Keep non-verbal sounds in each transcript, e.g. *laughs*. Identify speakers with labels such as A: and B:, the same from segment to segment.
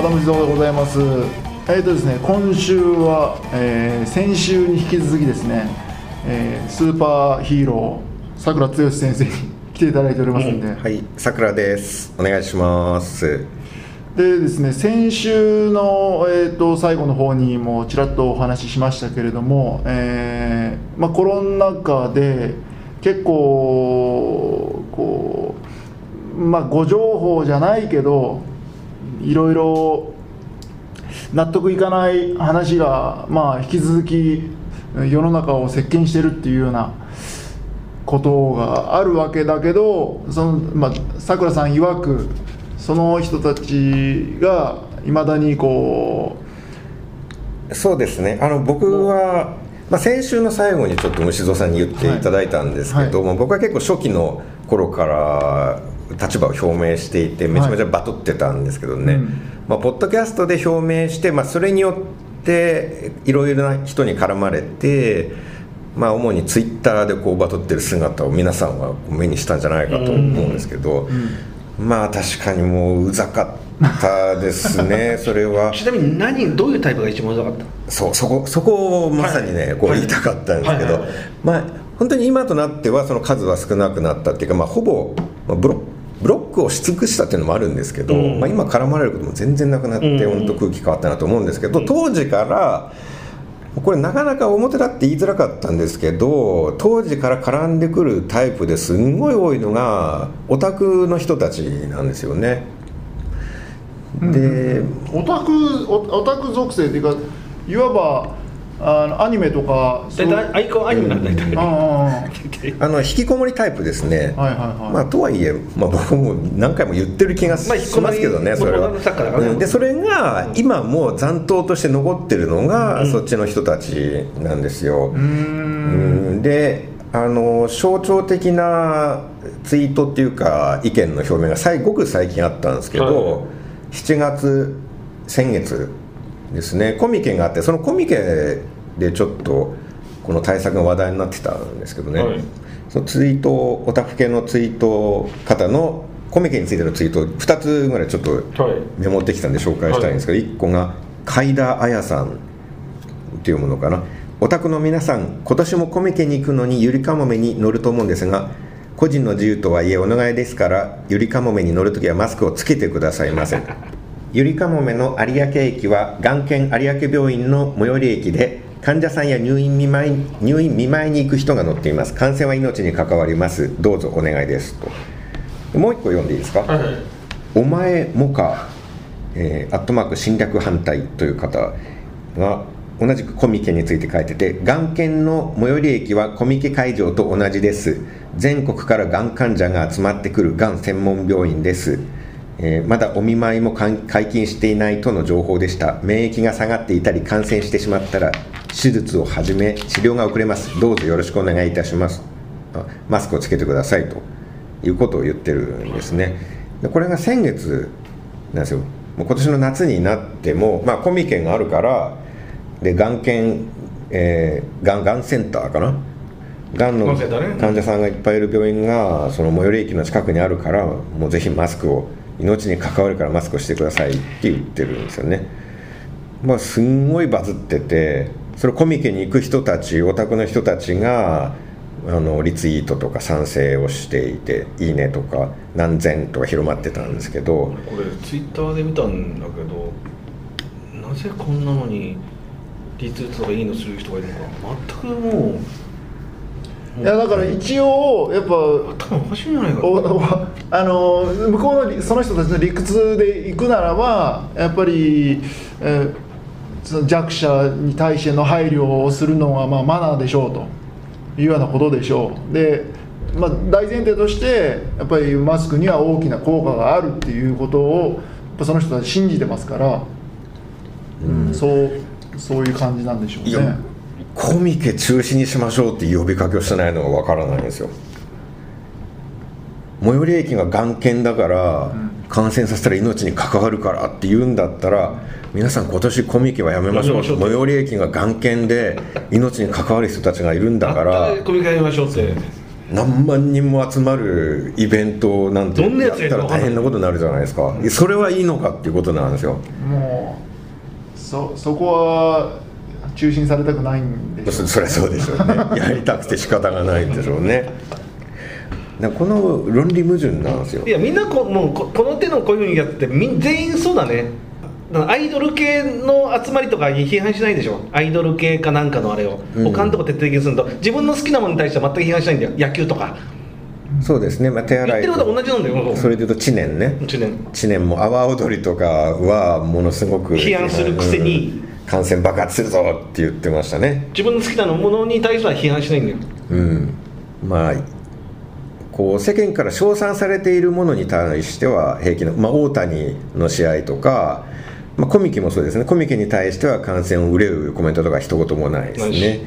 A: 和田無蔵でございます。えーとですね、今週は、えー先週に引き続きですね、えースーパーヒーローさくら剛先生に来ていただいておりますんで、
B: はい、さくらです。お願いします。
A: でですね、先週の、えー、と最後の方にもちらっとお話ししましたけれども、えーまあ、コロナ禍で結構こう、まあ、ご情報じゃないけどいろいろ納得いかない話が、まあ、引き続き世の中を席巻してるっていうようなことがあるわけだけどそのまあさくらさん曰くその人たちがいまだにこ
B: そうですね。あの僕は、まあ、先週の最後にちょっと虫蔵さんに言っていただいたんですけども、僕は結構初期の頃から立場を表明していてめちゃめちゃバトってたんですけどね、
A: うん。
B: まあ、ポッドキャストで表明して、まあ、それによっていろいろな人に絡まれて、まあ、主にツイッターでこうバトってる姿を皆さんは目にしたんじゃないかと思うんですけど、まあ確かにもううざかったですね *laughs* それは。
C: ちなみに何どういうタイプが一番うざかった？
B: そうそこそこをまさにね、こう
C: はい。はい
B: 言いたかったんですけど、
C: はいはいはい。
B: まあ本当に今となってはその数は少なくなったっていうか、まあ、ほぼまあブロブロックをし尽くしたっていうのもあるんですけど、
C: うん。
B: まあ、今絡まれることも全然なくなって、
C: うん。
B: 本当空気変わったなと思うんですけど、当時からこれなかなか表だって言いづらかったんですけど当時から絡んでくるタイプですんごい多いのがオタクの人たちなんですよね。で、
A: うオタクオオタク属性っていうかいわばあのアニメとかそう
C: 大体アイコンアニメなんだ *laughs*
B: あの引きこもりタイプですね。
A: はいはい、
B: まあ、とはいえ、まあ、僕も何回も言ってる気がし
C: まあ引きこもり
B: ますけどね、それは。でそれが今も残党として残ってるのが、
C: うん。
B: そっちの人たちなんですよ。
A: うーん。
B: うん。であの象徴的なツイートっていうか意見の表明が最ごく最近あったんですけど、
C: はい。
B: 7月先月ですね。コミケがあってそのコミケでちょっとこの対策が話題になってたんですけどね、
C: はい。
B: そのツイートオタク系のツイート方のコミケについてのツイート2つぐらいちょっと
C: はい。
B: メモってきたんで紹介したいんですけど、1個が海田彩さんっていうものかな。オタクの皆さん今年もコミケに行くのにゆりかもめに乗ると思うんですが個人の自由とはいえお願いですからゆりかもめに乗るときはマスクをつけてくださいませゆりかもめの有明駅は眼研有明病院の最寄り駅で患者さんや入院見舞い入院見舞いに行く人が乗っています。感染は命に関わります。どうぞお願いです。と。もう一個読んでいいですか、
C: はいはい。
B: お前もか、えーアットマーク侵略反対という方が同じくコミケについて書いてて、がん研の最寄り駅はコミケ会場と同じです。全国からがん患者が集まってくるがん専門病院です。えーまだお見舞いも解禁していないとの情報でした。免疫が下がっていたり感染してしまったら、手術を始め、治療が遅れます。どうぞよろしくお願いいたします。あマスクをつけてくださいということを言ってるんですね。でこれが先月なんですよ。もう今年の夏になっても、まあ、コミケがあるから、で、がん研、えー、がん、がんセンターかな？がんの患者さんがいっぱいいる病院が、その最寄り駅の近くにあるから、もうぜひマスクを、命に関わるからマスクしてくださいって言ってるんですよね。まあ、すんごいバズっててそれコミケに行く人たちオタクの人たちがあのリツイートとか賛成をしていて「いいね」とか「何千」とか広まってたんですけど
C: これツイッターで見たんだけどなぜこんなのにリツイートとかいいのする人がいるのか全くもう
A: いやだから一応やっぱ
C: 頭おかしいんじゃないか
A: あの向こうのその人たちの理屈で行くならばやっぱり、えーその弱者に対しての配慮をするのはまあマナーでしょうと。いうようなことでしょう。でまあ、大前提としてやっぱりマスクには大きな効果があるっていうことをやっぱその人たち信じてますから、うん。そうそういう感じなんでしょうね。
B: コミケ中止にしましょうって呼びかけをしてないのがわからないんですよ。最寄り駅が眼検だから、感染させたら命に関わるからって言うんだったら皆さん今年コミケはやめましょう。最寄り駅が眼検で命に関わる人たちがいるんだか
C: ららコミカやりましょうって。
B: 何万人も集まるイベントなんて
C: どんなやつ
B: ったら大変なことになるじゃないですか。それはいいのかっていうことなんですよ。
A: もうそそこは中止にされたくないんでしょ
B: そ *laughs* そりゃそうでしょうね。*laughs* やりたくて仕方がないんでしょうね。この論理矛盾なんですよ。
C: いやみんなこもうここの手のこういうふうにやってみん全員そうだね。アイドル系の集まりとかに批判しないでしょ。アイドル系かなんかのあれを、
B: うん。
C: 他のとこ徹底的にすると。自分の好きなものに対しては全く批判しないんだよ。野球とか。
B: そうですね、まあ、手
C: 言ってる
B: 洗い
C: ことは同じなんだよ。
B: それで言うと知念ね。
C: 1年
B: 知念も阿波踊りとかはものすごく
C: 批判するくせに。
B: うん感染爆発するぞって言ってましたね。
C: 自分の好きなものに対しては批判しないんだよ。
B: うん。まあこう世間から称賛されているものに対しては平気な、まあ、大谷の試合とか、まあ、コミケもそうですね。コミケに対しては感染を憂うコメントとか一言もないです
C: ないし。
B: ね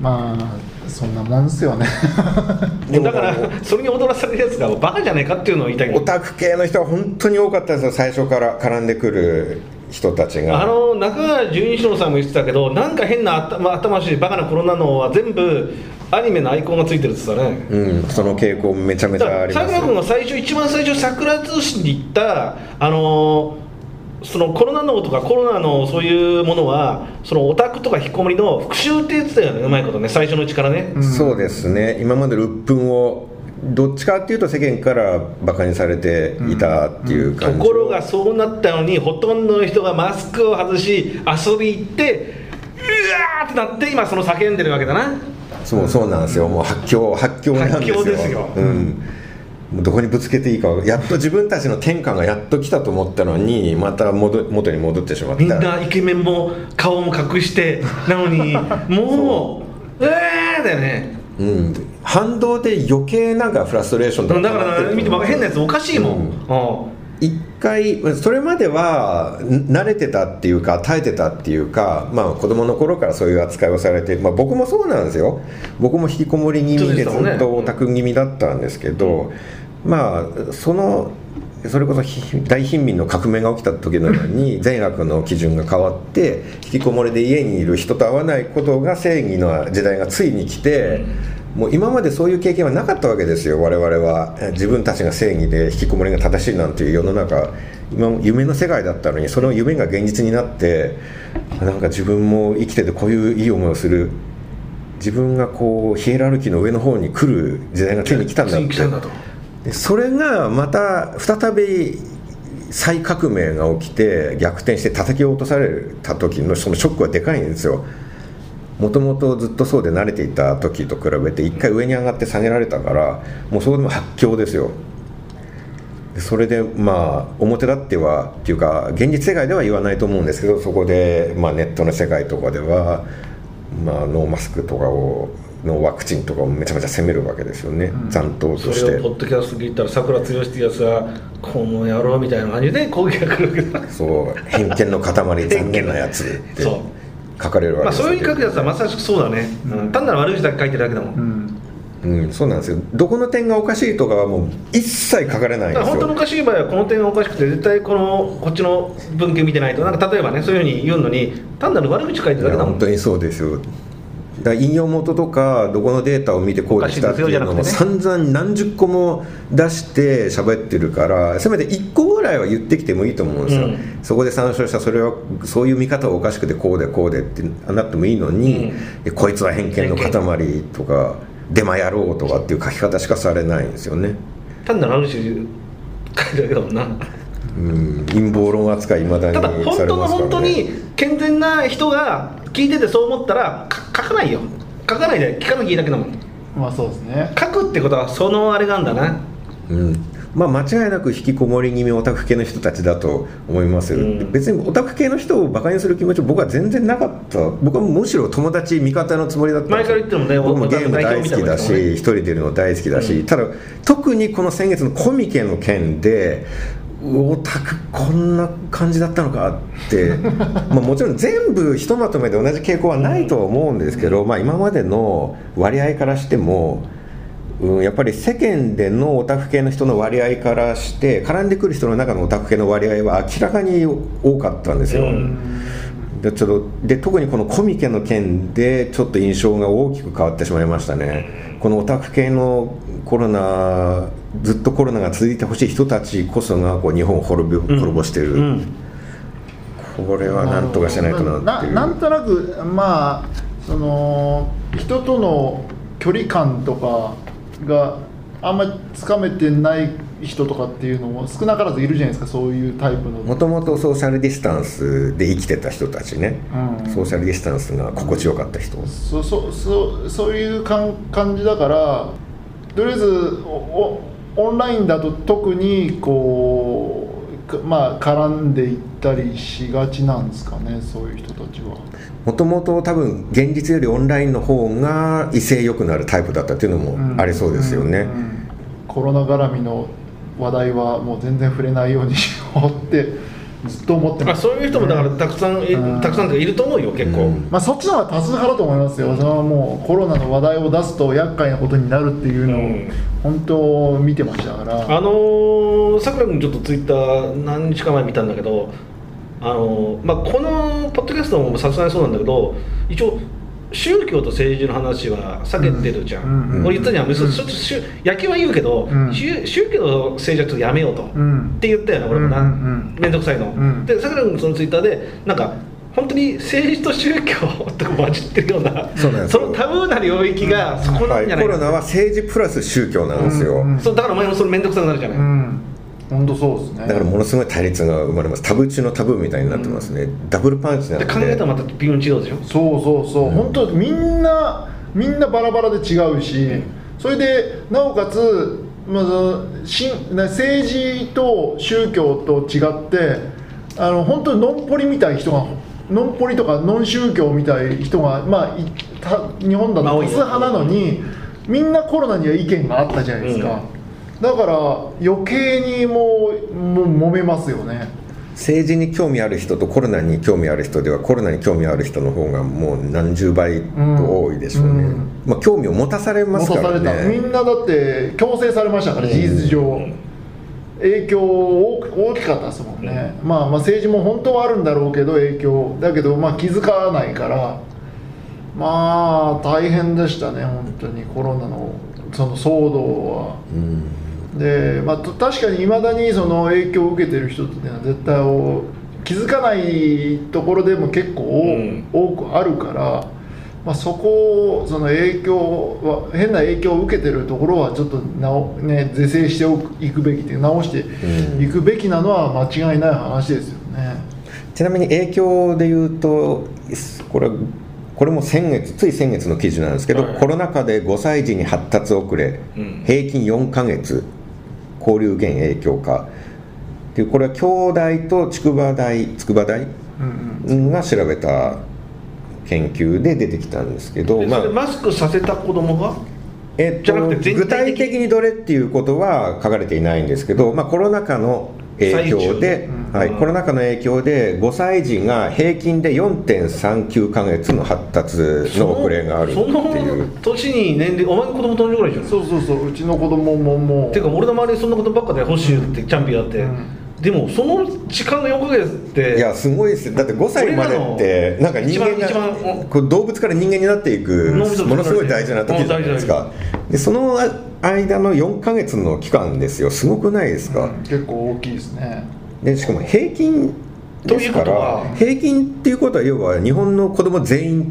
A: まあそんなもんですよね。*laughs*
C: だからそれに踊らされるやつがバカじゃないかっていうのを言いたいんだよ。
B: オタク系の人は本当に多かったですよ。最初から絡んでくる人たちが。
C: あの中川純一郎さんも言ってたけどなんか変な頭頭しいバカなコロナのは全部アニメのアイコンがついてるって言ってたね。
B: うんその傾向めちゃめちゃあります
C: 佐倉君が最初一番最初桜通信に行ったあのーそのコロナのとかコロナのそういうものはそのオタクとか引きこもりの復讐って言ってたよねうまいことね最初のうちからね、
B: そうですね。今までの鬱憤をどっちかっていうと世間からバカにされていたっていう
C: と
B: 感じ、
C: ころがそうなったのにほとんどの人がマスクを外し遊び行ってうわーってなって今その叫んでるわけだな。
B: そうそうなんですよ。もう発狂発狂なんですよ。
C: 発狂ですよ。
B: うん。もうどこにぶつけていいかやっと自分たちの天下がやっと来たと思ったのにまた戻元に戻ってしまった。
C: みんなイケメンも顔も隠してなのに *laughs* もううわーだよね。
B: うん、反動で余計なんかフラストレーションと
C: だから見ても変なやつおかしいもん、
B: うん。
C: うん
B: 一回それまではん慣れてたっていうか耐えてたっていうか、まあ、子供の頃からそういう扱いをされて、まあ、僕もそうなんですよ。僕も引きこもり気味でずっとオタク気味だったんですけど、まあそのそれこそひ大貧民の革命が起きた時のように *laughs* 善悪の基準が変わって引きこもりで家にいる人と会わないことが正義の時代がついに来て。もう今までそういう経験はなかったわけですよ我々は。え自分たちが正義で引きこもりが正しいなんていう世の中。今も夢の世界だったのにその夢が現実になってあなんか自分も生きててこういういい思いをする。自分がこうヒエラルキーの上の方に来る時代が手に来たんだっ
C: ついに来たんだと。
B: てでそれがまた再び再革命が起きて逆転して叩き落とされた時のそのショックはでかいんですよもともとずっとそうで慣れていた時と比べて一回上に上がって下げられたからもうそこでも発狂ですよ。でそれでまあ表立ってはっていうか現実世界では言わないと思うんですけどそこで、まあ、ネットの世界とかでは、まあ、ノーマスクとかをのワクチンとかをめちゃめちゃ責めるわけですよね、残党として。
C: それをポッドキャストで言ったら桜剛っていうやつはこの野郎みたいな感じで攻撃が来るわけだ。
B: そう。偏見の塊残念なやつって。*laughs*
C: そう
B: 書かれるわ
C: まあ
B: けですよ。
C: そういう書くやつはまさしくそうだね、うん。単なる悪口だけ書いてるだけだもん、
A: うん。
B: うん、そうなんですよ。どこの点がおかしいとかはもう一切書かれないんです
C: だから本当のお
B: よ
C: かしい場合はこの点がおかしくて絶対このこっちの文献見てないと。なんか例えばねそういうふうに言うのに単なる悪口書いてるだけだもん。
B: 本当にそうですよだ引用元とかどこのデータを見てこうでしたっていうのも散々何十個も出して喋ってるからせめて1個ぐらいは言ってきてもいいと思うんですよ、
C: うん。
B: そこで参照したそれはそういう見方はおかしくてこうでこうでってなってもいいのに、えこいつは偏見の塊とかデマ野郎とかっていう書き方しかされないんですよね。
C: 単なる悪口書いてもんな。
B: うん。陰謀論扱いいまだに
C: ただ本当の本当に健全な人が聞いててそう思ったらか書かないよ。書かないで聞かなきゃいいだけだもん。
A: まあそうですね。
C: 書くってことはそのあれがあんだな。
B: うん。まあ、間違いなく引きこもり気味オタク系の人たちだと思います、
C: うん。
B: 別にオタク系の人をバカにする気持ち僕は全然なかった。僕はむしろ友達味方のつもりだった
C: 前から言ってもね
B: 僕もゲーム大好きだし一人でいるの大好きだし、
C: うん。
B: ただ特にこの先月のコミケの件でオタクこんな感じだったのかって。*laughs* まあもちろん全部ひとまとめで同じ傾向はないとは思うんですけど、まあ、今までの割合からしても、うん、やっぱり世間でのオタク系の人の割合からして絡んでくる人の中のオタク系の割合は明らかに多かったんですよ。
C: うん。
B: でちょっとで特にこのコミケの件でちょっと印象が大きく変わってしまいましたね。このオタク系のコロナずっとコロナが続いてほしい人たちこそがこう日本を滅び滅ぼしてる、
C: うん。
B: これはなんとかしないとなっていう。
A: なんとなくまあその人との距離感とかがあんまりつかめてない人とかっていうのも少なからずいるじゃないですか。そういうタイプの。
B: もともとソーシャルディスタンスで生きてた人たちね、
A: うん。
B: ソーシャルディスタンスが心地よかった人、
A: そそそそういう感感じだからとりあえずおおオンラインだと特にこうかまあ絡んでいったりしがちなんですかねそういう人たちは。
B: もともと多分現実よりオンラインの方が威勢よくなるタイプだったっていうのもありそうですよね、
A: コロナ絡みの話題はもう全然触れないようにしようってずっと思ってます。
C: あそういう人もだからたくさん、い
A: うん。
C: たくさんいると思うよ結構、
B: うん。
A: まあ、そっちの方が多数派だと思いますよ、それはもうコロナの話題を出すと厄介なことになるっていうのを
C: うん。
A: 本当見てましたから、
C: あのーさくら君ちょっとツイッター何日か前見たんだけど、あのーまあ、このポッドキャストもさすがにそうなんだけど一応宗教と政治の話は避けてるじゃん、
A: うんうん
C: 俺言ったじゃん、そ
A: うん。
C: そそ野球は言うけど、
A: うん。
C: 宗宗教と政治はちょっとやめようと、
A: うん。
C: って言ったよね俺もな、面倒くさいの、
A: うん。
C: でさくら君そのツイッターでなんか本当に政治と宗教とか混じってるような
B: そうなんですよ。
C: のタブーな領域がそこな
B: はい、
C: んじゃないか
B: コロナは政治プラス宗教なんですよ、
A: うんうん。
C: そうだからお前もそれ面倒くさくなるじゃない、
A: うん、本当そうですね。
B: だからものすごい対立が生まれます。タブー中のタブーみたいになってますね、ダブルパンチなんで。
C: で考えたらまた微妙に違うでしょ？
A: そうそうそう、本当みんなみんなバラバラで違うし、それでなおかつ、まあその、し政治と宗教と違ってあの本当にノンポリみたい人がノンポリとかノン宗教みたい人が、まあ、いた日本だと多数派なのに、みんなコロナには意見があったじゃないですか、だから余計にもうもう揉めますよね。
B: 政治に興味ある人とコロナに興味ある人ではコロナに興味ある人の方がもう何十倍と多いでしょうね、
A: うん。
B: まあ、興味を持たされますか
A: 持たされた、み
B: らね
A: んなだって強制されましたから、
B: うん。
A: 事実上、影響大大きかったですもんね、まあ、まあ政治も本当はあるんだろうけど、影響、だけど、まあ、気づかないから、まあ、大変でしたね、本当にコロナのその騒動は。
B: うん
A: でまあ、と確かにいまだにその影響を受けてる人っていうのは絶対お気づかないところでも結構お、
C: うん。
A: 多くあるから、まあ、そこをその影響は変な影響を受けてるところはちょっと直、ね、是正しておくいくべきって直していくべきなのは間違いない話ですよね。
B: ちなみに影響で言うとこれこれも先月つい先月の記事なんですけど、
C: はい。
B: コロナ禍で5歳児に発達遅れ、
C: うん。
B: 平均4ヶ月交流減影響かっていうこれは京大と筑波大筑波大が調べた研究で出てきたんですけど、まあ
C: マスクさせた子供が？
B: えっ
C: じゃなくて全体的
B: 具体的にどれっていうことは書かれていないんですけど、まあ、コロナ禍の影響で、はい、
C: うん。
B: コロナ禍の影響で5歳児が平均で4.39ヶ月の発達の遅れがあるっていう。
C: その年に年齢お前の子供と同じぐらいじゃん。
A: そうそうそううちの子供ももう
C: ていうか俺の周りにそんなことばっかで星ってチャンピオンやって、
A: うん。
C: でもその時間の4ヶ月って。
B: いやすごいです。よだって5歳までってなんか人間
C: 一番一
B: が
C: 番
B: こう動物から人間になっていくものすごい大事な時じゃないですか。でその間の4ヶ月の期間ですよ。すごくないですか、
A: うん結構大きいですね。
B: でしかも平均ですから
C: は
B: 平均っていうことは要は日本の子供全員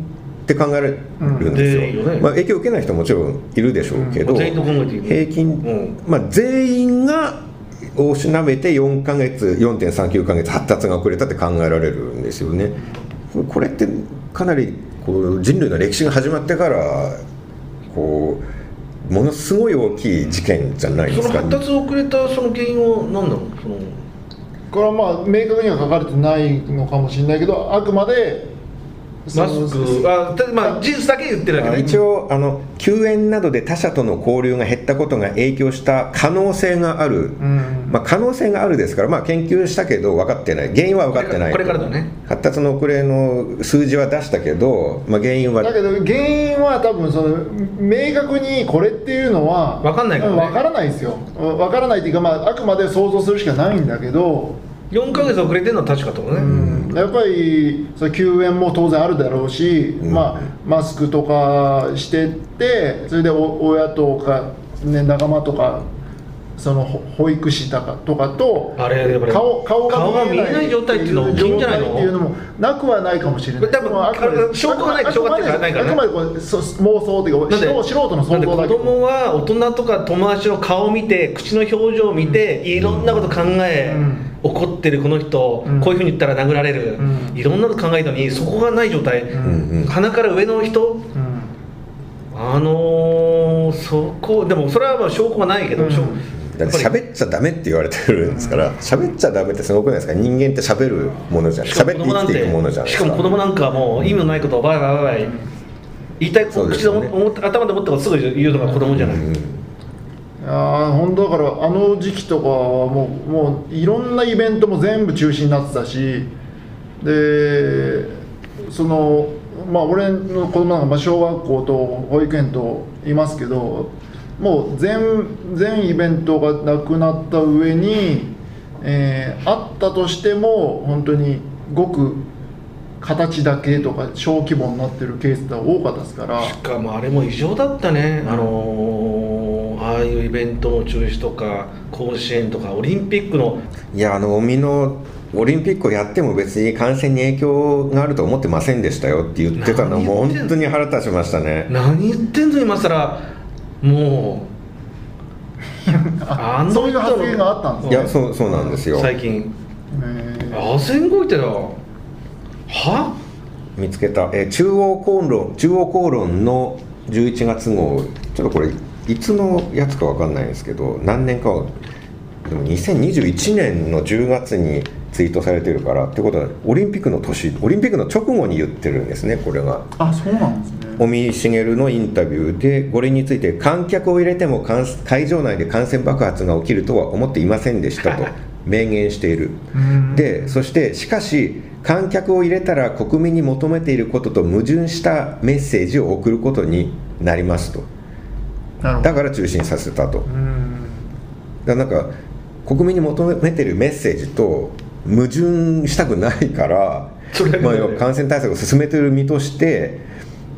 B: って考えられるんですよ,、
C: うんね。
B: まあ、影響を受けない人ももちろんいるでしょうけど、
C: うん
B: 平均、
C: うん。
B: まあ、全員がをしなめて4ヶ月4.39ヶ月発達が遅れたって考えられるんですよね。これってかなりこう人類の歴史が始まってからこうものすごい大きい事件じゃないで
C: その
B: すか
C: 発達遅れたその原因は何なの？その
A: これはまあ明確には書かれてないのかもしれないけどあくまでそ
C: マ
A: の
C: スク。あたまあ事実だけ言ってるだ。け
B: 一応あの休園などで他者との交流が減ったことが影響した可能性がある、
A: うん。
B: まあ、可能性があるですから、まあ、研究したけど分かってない。原因は分かってない。
C: これからこれからだね。
B: 発達の遅れの数字は出したけど、まあ、原因は。
A: だけど原因は多分その明確にこれっていうのは
C: わかんないからね。
A: わからないですよ。わからないっていうか、まあ、あくまで想像するしかないんだけど、
C: 4ヶ月遅れてるのは確かとね、
A: うん。やっぱりその休園も当然あるだろうし、
B: うん。
A: まあ、マスクとかしてってそれでお親とか、ね、仲間とかそのほ保育士とかとかと顔顔
C: 顔が
A: が見えない
C: 状態っていうのは大きいんじゃないの？
A: 状態っていうのもなくはないかもしれない。
C: 多分
A: あくまで
C: あ証拠がない証拠っていうかないからね。
A: あくまでこれそ妄想っていうか素人の想像だけど。
C: 供は大人とか友達の顔を見て口の表情を見て、いろんなこと考え、
A: うん
C: 怒ってるこの人、
A: うん。
C: こういうふうに言ったら殴られる、
A: うん。
C: いろんなこと考えたのにそこがない状態、
B: うん。うん
C: 鼻から上の人？
A: うん。
C: あのー、そこでもそれはまあ証拠がないけど、
A: うん。
B: だっ喋っちゃダメって言われてるんですから喋っちゃダメってすごくないですか？人間って喋るものじゃん
C: しかも
B: 喋って生きていくものじゃないですか。
C: しかも子供なんかはもう意味のないことをバイバイバイバイ言いたい口で
B: よね
C: 思って頭で思ったことすぐ言うのが子供じゃない、
B: うん
A: いやー本当だからあの時期とかはもうもういろんなイベントも全部中止になってたしでそのまあ俺の子供なんかまあ小学校と保育園といますけどもう全全イベントがなくなった上に、えーあったとしても本当にごく形だけとか小規模になってるケースが多かったですから。
C: しかもあれも異常だったね、あのーああいうイベントの中止とか甲子園とかオリンピックの。
B: いやあの海のオリンピックをやっても別に感染に影響があると思ってませんでしたよって言ってたのも
C: 何言ってんの？
B: 本当に腹立ちましたね。
C: 何言ってんの今更？もうあの人の
A: そういう発言があったんです
B: いやそうそうなんですよ。
C: 最近。
A: え。ー
C: あ全動いてた。よは？
B: 見つけた、えー中央公論中央公論の11月号。ちょっとこれいつのやつかわかんないんですけど何年かはでも2021年の10月にツイートされてるからってことはオリンピックの年オリンピックの直後に言ってるんですねこれが。
A: あそうなんですね。
B: 尾身茂のインタビューで五輪について観客を入れても感会場内で感染爆発が起きるとは思っていませんでしたと *laughs* 明言している。
A: うん。
B: でそしてしかし観客を入れたら国民に求めていることと矛盾したメッセージを送ることになりますとだから中止にさせたと。
A: うん。
B: だからなんか国民に求めているメッセージと矛盾したくないから *laughs* まあ、感染対策を進めている身として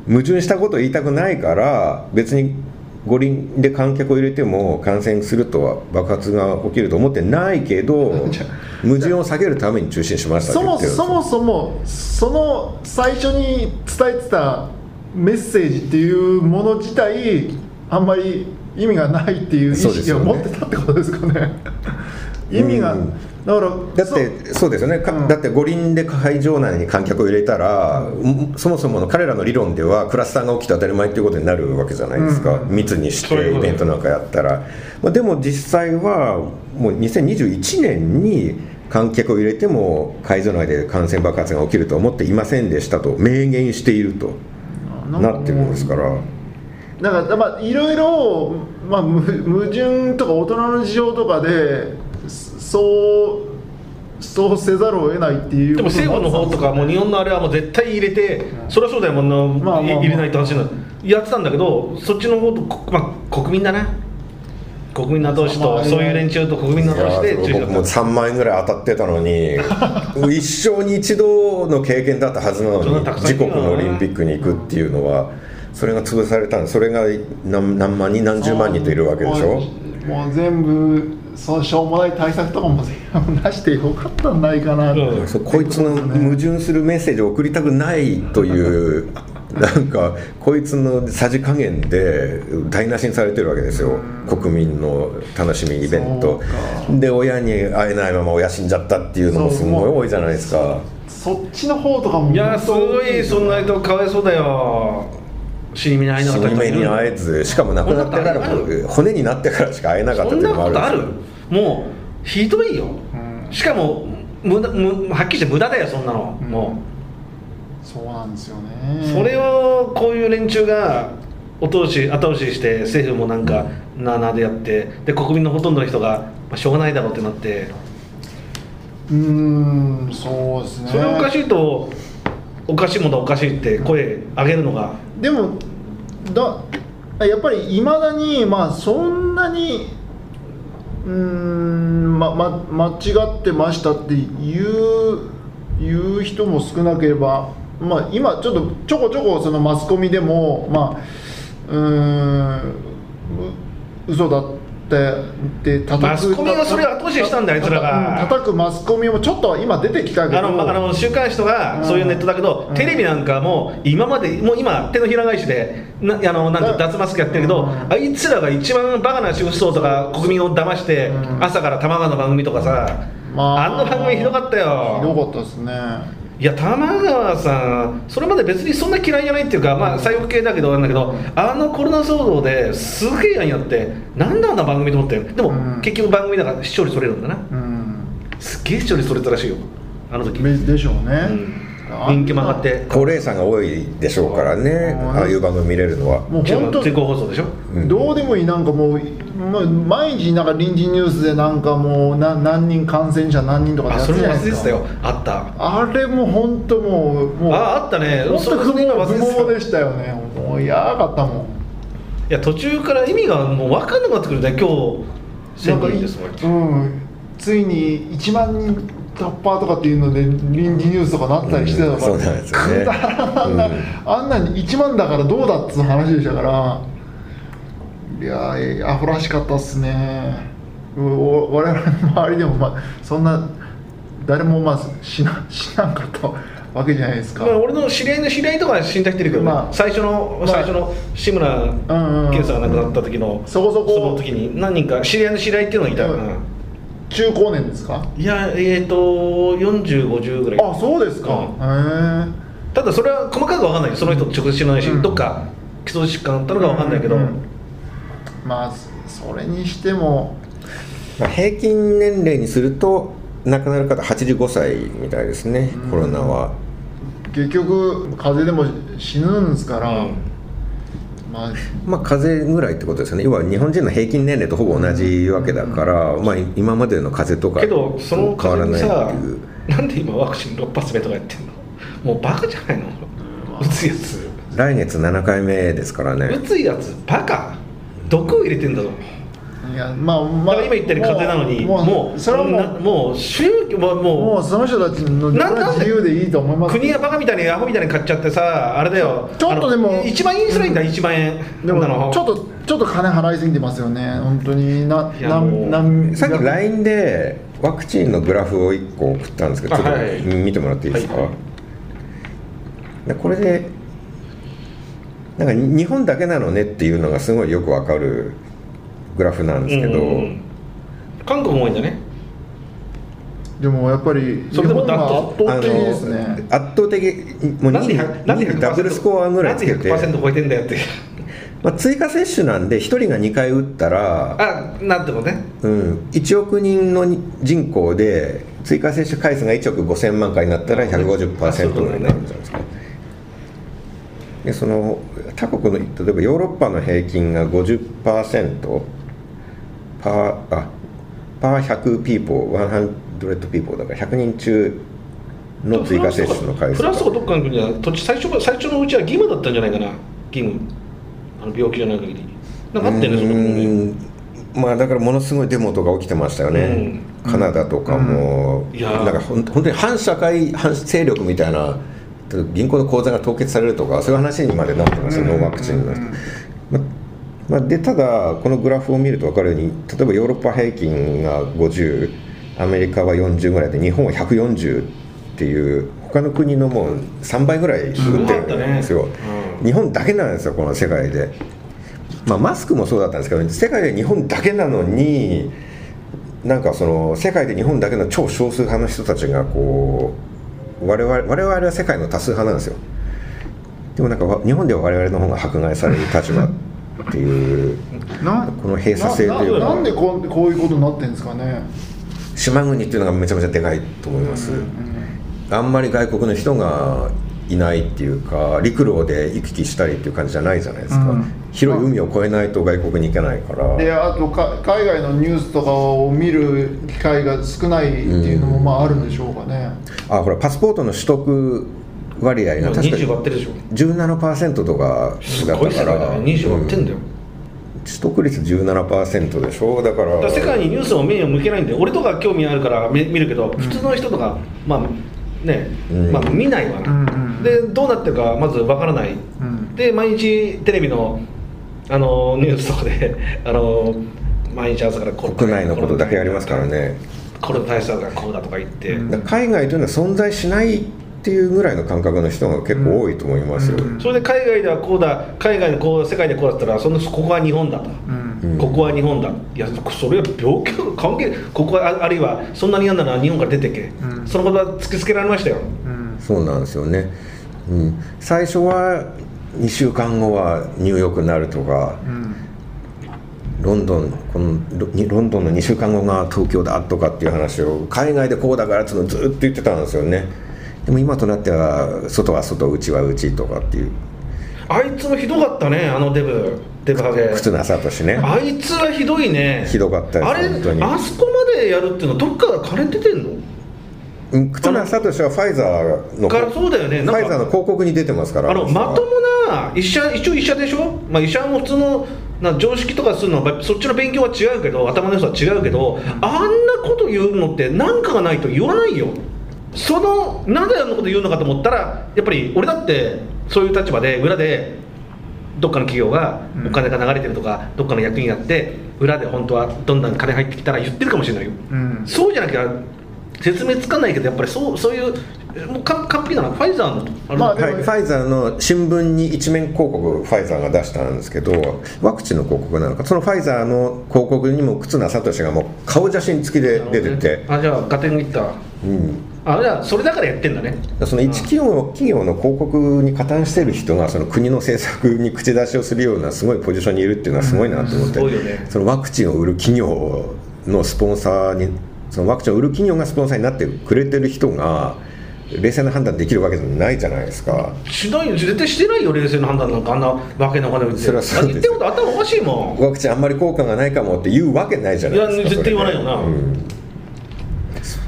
B: 矛盾したことを言いたくないから別に五輪で観客を入れても感染するとは爆発が起きると思ってないけど *laughs* 矛盾を避けるために中止にしました
A: そもそもそもその最初に伝えてたメッセージっていうもの自体あんまり意味がないっていう意識を
B: そうですよね。
A: 持ってたってことですかね。意味が、
B: うん
A: だから
B: だってそうですよね、か
A: うん。
B: だって五輪で会場内に観客を入れたら、うんそもそもの彼らの理論ではクラスターが起きて当たり前ということになるわけじゃないですか、
A: うん。
B: 密にしてイベントなんかやったら、まあ、でも実際はもう2021年に観客を入れても会場内で感染爆発が起きると思っていませんでしたと明言していると
A: な
B: ってるんですから。
A: だからまあいろいろ、まあ、む矛盾とか大人の事情とかでそうそうせざるを得ないっていう。
C: でも政府の方とかもう日本のあれはもう絶対入れてそりゃそうだよもんな、
A: まあまあまあ。
C: 入れないと話になるやってたんだけどそっちの方と、こまあ、国民だな国民の後押しと、
A: まあ
C: そういう連中と国民の後押しで
B: も
C: った
B: 3万円ぐらい当たってたのに *laughs* 一生に一度の経験だったはずなのに自国のオリンピックに行くっていうのはそれが潰されたんそれが何何万人何十万人といるわけでしょ？
A: もうもう全部そうしょうもない対策とかも全部出してよかったんないかな
C: うん
B: そうこいつの矛盾するメッセージを送りたくないというなんかこいつのさじ加減で台無しにされてるわけですよ。国民の楽しみイベント。で親に会えないまま親死んじゃったっていうのもすごい多いじゃないですか。
A: そっちの方とかも
C: いやすごいそんな人かわいそうだよ死に目に会えなか
B: 死
C: った人いる
B: に目に会えずしかも亡くなってから骨になってからしか会えなかったっていうのも
C: ことある。
B: あるんですよ
C: もうひどいよ、
A: うん。
C: しかも無駄無はっきりして無駄だよそんなの、
A: うん。
C: も
A: そうなんですよ
C: う、
A: ね。
C: それをこういう連中が後押し後押しして政府もなんかなあなあでやってで国民のほとんどの人が、まあ、しょうがないだろうってなって。
A: うーんそうですね。
C: それおかしいとおかしいものはおかしいって声上げるのが
A: でもだやっぱりいまだにまあそんなにうんまま間違ってましたって言う言う人も少なければまあ今ちょっとちょこちょこそのマスコミでもまあうんう嘘だってって叩く
C: マスコミがそれを後押ししたんだよあいつらが。
A: うん叩くマスコミもちょっと今出てきたけど。
C: あのまあの週刊誌とか
A: うん。
C: そういうネットだけど、
A: うん。
C: テレビなんかも今までもう今手のひら返しでなあのなんか
A: うん
C: 脱マスクやってるけど、
A: うん。
C: あいつらが一番バカな主婦層とか国民を騙して、
A: うん。
C: 朝から玉川の番組とかさ、
A: まあ。
C: あの番組ひどかったよ。
A: ひどかったですね
C: いや玉川さんそれまで別にそんな嫌いじゃないっていうかまあ左翼系だけどなんだけどあのコロナ騒動ですげえやんやってなんであんな番組と思ってでも、
A: うん。
C: 結局番組だから視聴率取れるんだな。
A: うん。
C: すっげえ視聴率取れたらしいよあの時、
A: ででしょうね、
C: うん人気も上がって。
B: 高齢者が多いでしょうからね。
A: うん。
B: ああいう番組見れるのは。
A: もう本当
C: 全国放送でしょ？
B: うん。
A: どうでもいいなんかもう、まあ、毎日なんか臨時ニュースでなんかもうな何人感染者何人とかや
C: あそれも忘れてたよ。あった。
A: あれも本当もうもう
C: ああったね。
A: 本当不毛不毛でしたよね。もうやばかったもん。
C: いや途中から意味がもう分かんなくなってくるね。今日1000
A: なんかい
C: 人ですもん。
A: うん、ついに1万人突破とかっていうので臨時ニュースとかなったりしてたから、
B: うんそうなんですよね。
A: くだらんな、
B: うん。
A: あんなに1万だからどうだっつう話でしたからいやーアホらしかったっすね。うお我々の周りでも、まあ、そんな誰もまあ死な死なんかったわけじゃないですか、
C: まあ、俺の知り合いの知り合いとかは死んだ人いるけどね、
A: まあ
C: 最初の、
A: まあ
C: 最初の志村
A: うんうんうん
C: けんさんが亡くなった時の、
A: そこそこ。
C: の時に何人か知り合いの知り合いっていうのがいた、
A: うん。
C: うん
A: 中高年ですか？
C: いやえっ、ー、と4050ぐらい。
A: あそうですか、
C: うん。
A: へえ
C: ただそれは細かく分かんないよその人直接知らないし、
A: うん。
C: どっか基礎疾患あったのか分かんないけど、
A: うんうんまあそれにしても。
B: まあ平均年齢にすると亡くなる方85歳みたいですね
A: うん。
B: コロナは。
A: 結局風邪でも死ぬんですから、
C: うん
A: まあ
B: まあ風邪ぐらいってことですよね。要は日本人の平均年齢とほぼ同じわけだから、まあ、今までの風邪とか
C: けどその
B: と変わらないっていう。
C: なんで今ワクチン6発目とかやってんの？もうバカじゃないの？打つやつ。
B: 来月7回目ですからね。
C: 打つやつバカ。毒を入れてんだぞ。
A: いやまあ
C: だ
A: まあ
C: 今言ったように風邪なのに
A: もう
C: もう
A: それはも
C: な
A: う
C: もう宗教もう
A: も
C: も
A: うその人たちの
C: ななんで
A: 自由でいいと思います。
C: う国がバカみたいにアホみたいに買っちゃってさあれだよ。
A: ちょっとでも
C: あの1万円にすらいいんだ1万円。
A: でもちょっとちょっと金払いすぎてますよね。本当に。ないなん
B: さっき LINE でワクチンのグラフを1個送ったんですけどちょっと見てもらっていいですか、
C: はい。
B: でこれでなんか日本だけなのねっていうのがすごいよくわかるグラフなんですけど、
C: うん韓国も多いんだね。
A: でもやっぱり日
C: それでも
A: 本が圧倒的ですね。
B: 圧倒的もう2
C: なんで
B: に
C: 100なんで
B: 2にダブルスコアぐらいつけて、
C: なんで100%超えてんだよって。
B: まあ、追加接種なんで1人が2回打ったら、
C: あなんてもね。
B: うん、1億人の人口で追加接種回数が1億5000万回になったら150%ぐらいになるんじゃないですか。でその他国の例えばヨーロッパの平均が50%パーあパー100ピーポー100ピーポーだから100人中の追加接種の回数
C: フランスとかどっかの国は土地最初最初のうちは義務だったんじゃないかな？義務。あの病気じゃない限り。なんかあってんねそこに。
B: うんまあだからものすごいデモとか起きてましたよね、カナダとかも、
C: うん。いやー。
B: なんかほん本当に反社会反勢力みたいな銀行の口座が凍結されるとかそういう話にまでなってますよ、ノーワクチンの。人、ままあ、でただこのグラフを見ると分かるように例えばヨーロッパ平均が50アメリカは40ぐらいで日本は140っていう他の国のもう3倍ぐらい打ってるんですよ、
C: うん
B: 日本だけなんですよこの世界で、まあ、マスクもそうだったんですけど世界で日本だけなのになんかその世界で日本だけの超少数派の人たちがこう我々我々は世界の多数派なんですよ。でもなんかわ日本では我々の方が迫害される立場っていう
A: な
B: この閉鎖性というか。
A: ななんでこうこういうことになってるんですかね？
B: 島国っていうのがめちゃめちゃでかいと思います、あんまり外国の人がいないっていうか陸路で行き来したりっていう感じじゃないじゃないですか、
A: うん。
B: 広い海を越えないと外国に行けないから。
A: であとか海外のニュースとかを見る機会が少ないっていうのもまああるんでしょうかね、
B: あほらパスポートの取得割合が確か
C: 20割ってるでしょ。
B: 17%とか
C: す
B: だったから。
C: ね。20割ってんだよ、
B: うん。取得率17%でしょ。だから。
C: だから世界にニュースを目を向けないんで俺とか興味あるから見見るけど、普通の人とかまあね、
B: うん。
C: まあ見ないわな、
A: うんうん
C: でどうなってるかまずわからない、
A: ん。
C: で毎日テレビのあのニュースとかで *laughs* あの毎日朝から
B: 国内のことだけやりますからね。
C: コロナ対策がこうだとか言って、
B: 海外というのは存在しないっていうぐらいの感覚の人が結構多いと思いますよ、
A: うん。
C: それで海外ではこうだ海外でこう世界でこうだったらそのここは日本だと、
A: うん。
B: うん
C: ここは日本だ。いやそれは病気関係ここはああるいはそんなに嫌なら日本から出てけ、
A: うん。
C: そのことは突きつけられましたよ。
A: うん。
B: そうなんですよね、うん、最初は2週間後はニューヨークになるとか
A: うん。
B: ロンドンこのロンドンの2週間後が東京だとかっていう話を海外でこうだからっていうのをずっと言ってたんですよねでも今となっては外は外内は内とかっていう。
C: あいつもひどかったねあのデブデブハゲ。
B: 忽那聡ね。
C: あいつはひどいね。
B: ひどかったです
C: あれあそこまでやるっていうのはどっから金出てんの？
B: うん忽那聡はファイザーの
C: からそうだよね。
B: ファイザーの広告に出てますから。
C: あのまともな医者一応医者でしょ、まあ、医者も普通のな常識とかするのはそっちの勉強は違うけど頭の良さは違うけどあんなこと言うのって何かがないと言わないよそのなんであんなこと言うのかと思ったらやっぱり俺だってそういう立場で裏でどっかの企業が
A: うん。
C: お金が流れてるとか、どっかの役になって裏で本当はどんどん金入ってきたら言ってるかもしれないよ、
A: うん。
C: そうじゃなきゃ説明つかないけどやっぱりそうそういうもう完完璧だなファイザーのあれ
A: まあ
B: はい、ファイザーの新聞に一面広告ファイザーが出したんですけどワクチンの広告なのかそのファイザーの広告にも忽那聡がもう顔写真付きで出てて、
C: あじゃあガテンいった。
B: うん、
C: あじゃあそれだからやってんだね。
B: その一企業企業の広告に加担してる人がその国の政策に口出しをするようなすごいポジションにいるっていうのはすごいなと思って、
C: すごいよね。
B: そのワクチンを売る企業のスポンサーにそのワクチンを売る企業がスポンサーになってくれてる人が冷静な判断できるわけじゃないじゃないですか。
C: しないよ。絶対してないよ冷静な判断なんかあんなわけのわかんない
B: それはそうです。
C: 言ってること頭おかしいもん。
B: ワクチンあんまり効果がないかもって言うわけないじゃないですか
C: いや絶対言わないよな。
B: うん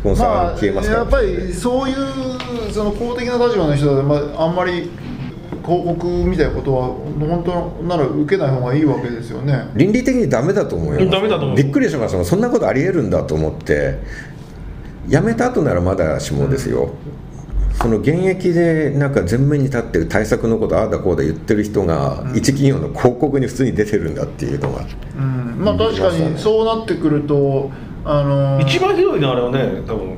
B: スポンサー
A: まあ
B: 消えますから、
A: やっぱりそういうその公的な立場の人は、まあ、あんまり広告みたいなことは本当なら受けない方がいいわけですよね。
B: 倫理的にダメだと思います。
C: ダメだと思う。
B: びっくりしましたそんなことありえるんだと思って。辞めた後ならまだしもですよ、その現役でなんか前面に立って対策のことああだこうだ言ってる人が一企業の広告に普通に出てるんだっていうのが、
A: うん。まあ確かにそうなってくるとあの
C: 一番ひどいねあれはね多分。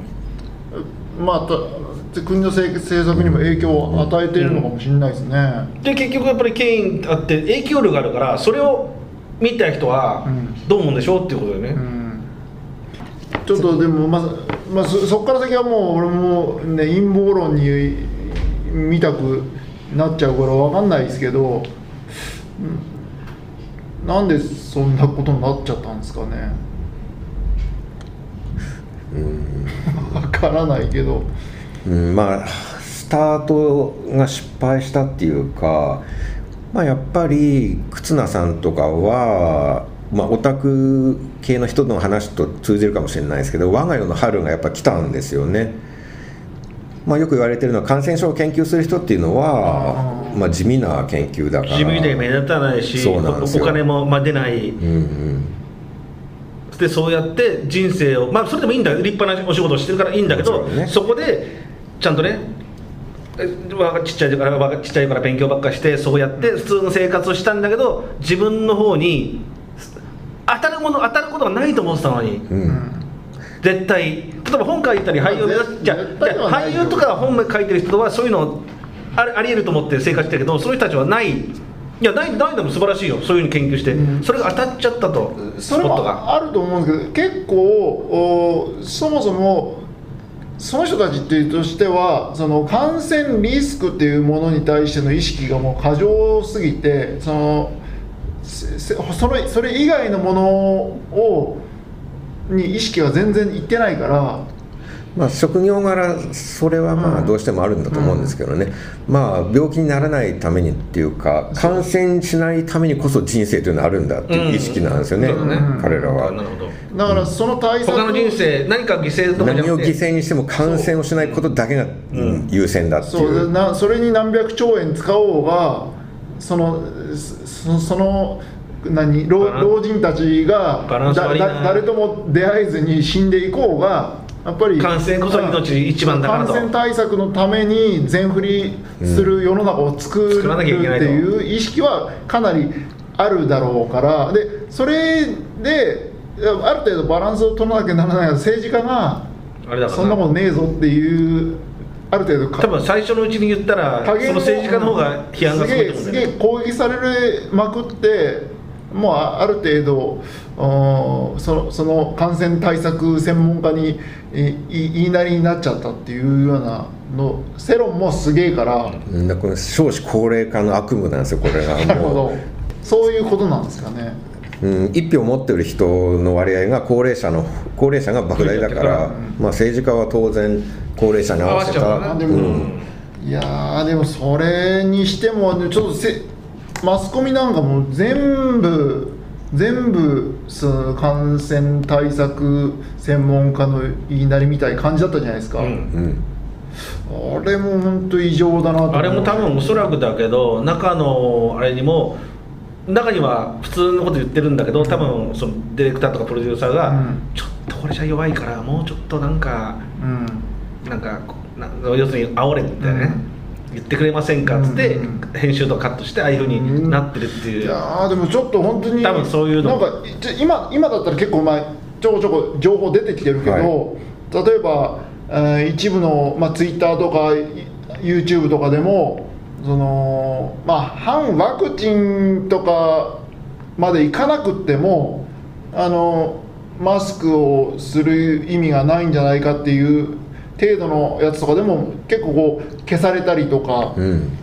A: まあた国の政政策にも影響を与えているのかもしれないですね、
C: で結局やっぱり権威あって影響力があるからそれを見た人は
A: うん。
C: どう思うんでしょうっていうことだよね、
A: うん。ちょっとでもまあ、まあ、そそこから先はもう俺もね陰謀論に見たくなっちゃうからわかんないですけど、うん。なんでそんなことになっちゃったんですかねわからないけど。
B: うん、まあスタートが失敗したっていうか、まあ、やっぱり忽那さんとかは、まあ、オタク系の人の話と通じるかもしれないですけど我が世の春がやっぱ来たんですよね。まあ、よく言われてるのは感染症を研究する人っていうのは、まあ、地味な研究だから。
C: 地味で目立たないし
B: そうなんですよ。
C: お金もまあ出ない。
B: うんうん
C: でそうやって人生をまあそれでもいいんだよ立派なお仕事をしてるからいいんだけど、そこでちゃんとねちっちゃいからわちっちゃいから勉強ばっかりしてそうやって普通の生活をしたんだけど自分の方に当たるもの当たることがないと思ってたのに。
B: うん。
A: うん
C: 絶対例えば本書いたり俳優を目指すじゃ俳優とか本書いてる人はそういうのありありえると思って生活してるけどそういう人たちはないいやないないでも素晴らしいよ。そういうふうに研究して、
A: うん。
C: それが当たっちゃったと。
A: それもあると思うんですけど結構おそもそもその人たちっていうとしてはその感染リスクっていうものに対しての意識がもう過剰すぎてそのそれそれ以外のものをに意識が全然いってないから
B: まあ、職業柄それはまあ
A: うん。
B: どうしてもあるんだと思うんですけどね、まあ病気にならないためにっていうか感染しないためにこそ人生というのはあるんだっていう意識なんですよね、
C: うん。
B: 彼らは。
C: なるほど。
A: だからその対策。
C: 他の人生何か犠牲とかじゃ
B: 何を犠牲にしても感染をしないことだけがうん。優先だってい
A: そう。うなそれに何百兆円使おうがそのそその何老老人たちが誰とも出会えずに死んでいこうがやっぱり
C: 感染こそ命一番だからと。
A: 感染対策のために全振りする世の中を作る
C: 作らなきゃいけないと
A: っていう意識はかなりあるだろうから。でそれである程度バランスを取らなきゃならない政治家がそんなことねえぞっていうある程度か
C: 多分最初のうちに言ったらその政治家の方が批判がすごいと思うん
A: す
C: だよね。
A: げえすげえ攻撃されまくってもうあある程度おそのその感染対策専門家に言いなりになっちゃったっていうようなの世論もすげえから、
B: うんだからこの少子高齢化の悪夢なんですよこれが。
A: なるほ
B: も
A: どそういうことなんですかね。
B: う、うん、一票持ってる人の割合が高齢者の高齢者が莫大だから、まあ、政治家は当然高齢者に合わせた。
A: あでも、
B: うん。
A: いやーでもそれにしてもねちょっとせマスコミなんかもう全部全部その感染対策専門家の言いなりみたいな感じだったじゃないですか、
C: うん。
B: うん
A: あれも本当異常だな
C: あれも多分おそらくだけど中のあれにも中には普通のこと言ってるんだけど多分そのディレクターとかプロデューサーが、
A: うん。
C: ちょっとこれじゃ弱いからもうちょっとなんか
A: うん。
C: なんかこうな要するに煽れみたいなね、言ってくれませんかっつって、
A: うん
C: 編集とかカットしてああいうふうになってるっていう、
A: いやーでもちょっと本当に
C: 多分そういうの
A: なんか今今だったら結構前ちょこちょこ情報出てきてるけど、
B: はい。
A: 例えば、えー一部の、まあ、ツイッターとかい YouTube とかでもそのまあ反ワクチンとかまでいかなくってもあのマスクをする意味がないんじゃないかっていう程度のやつとかでも結構こう消されたりとか。
B: うん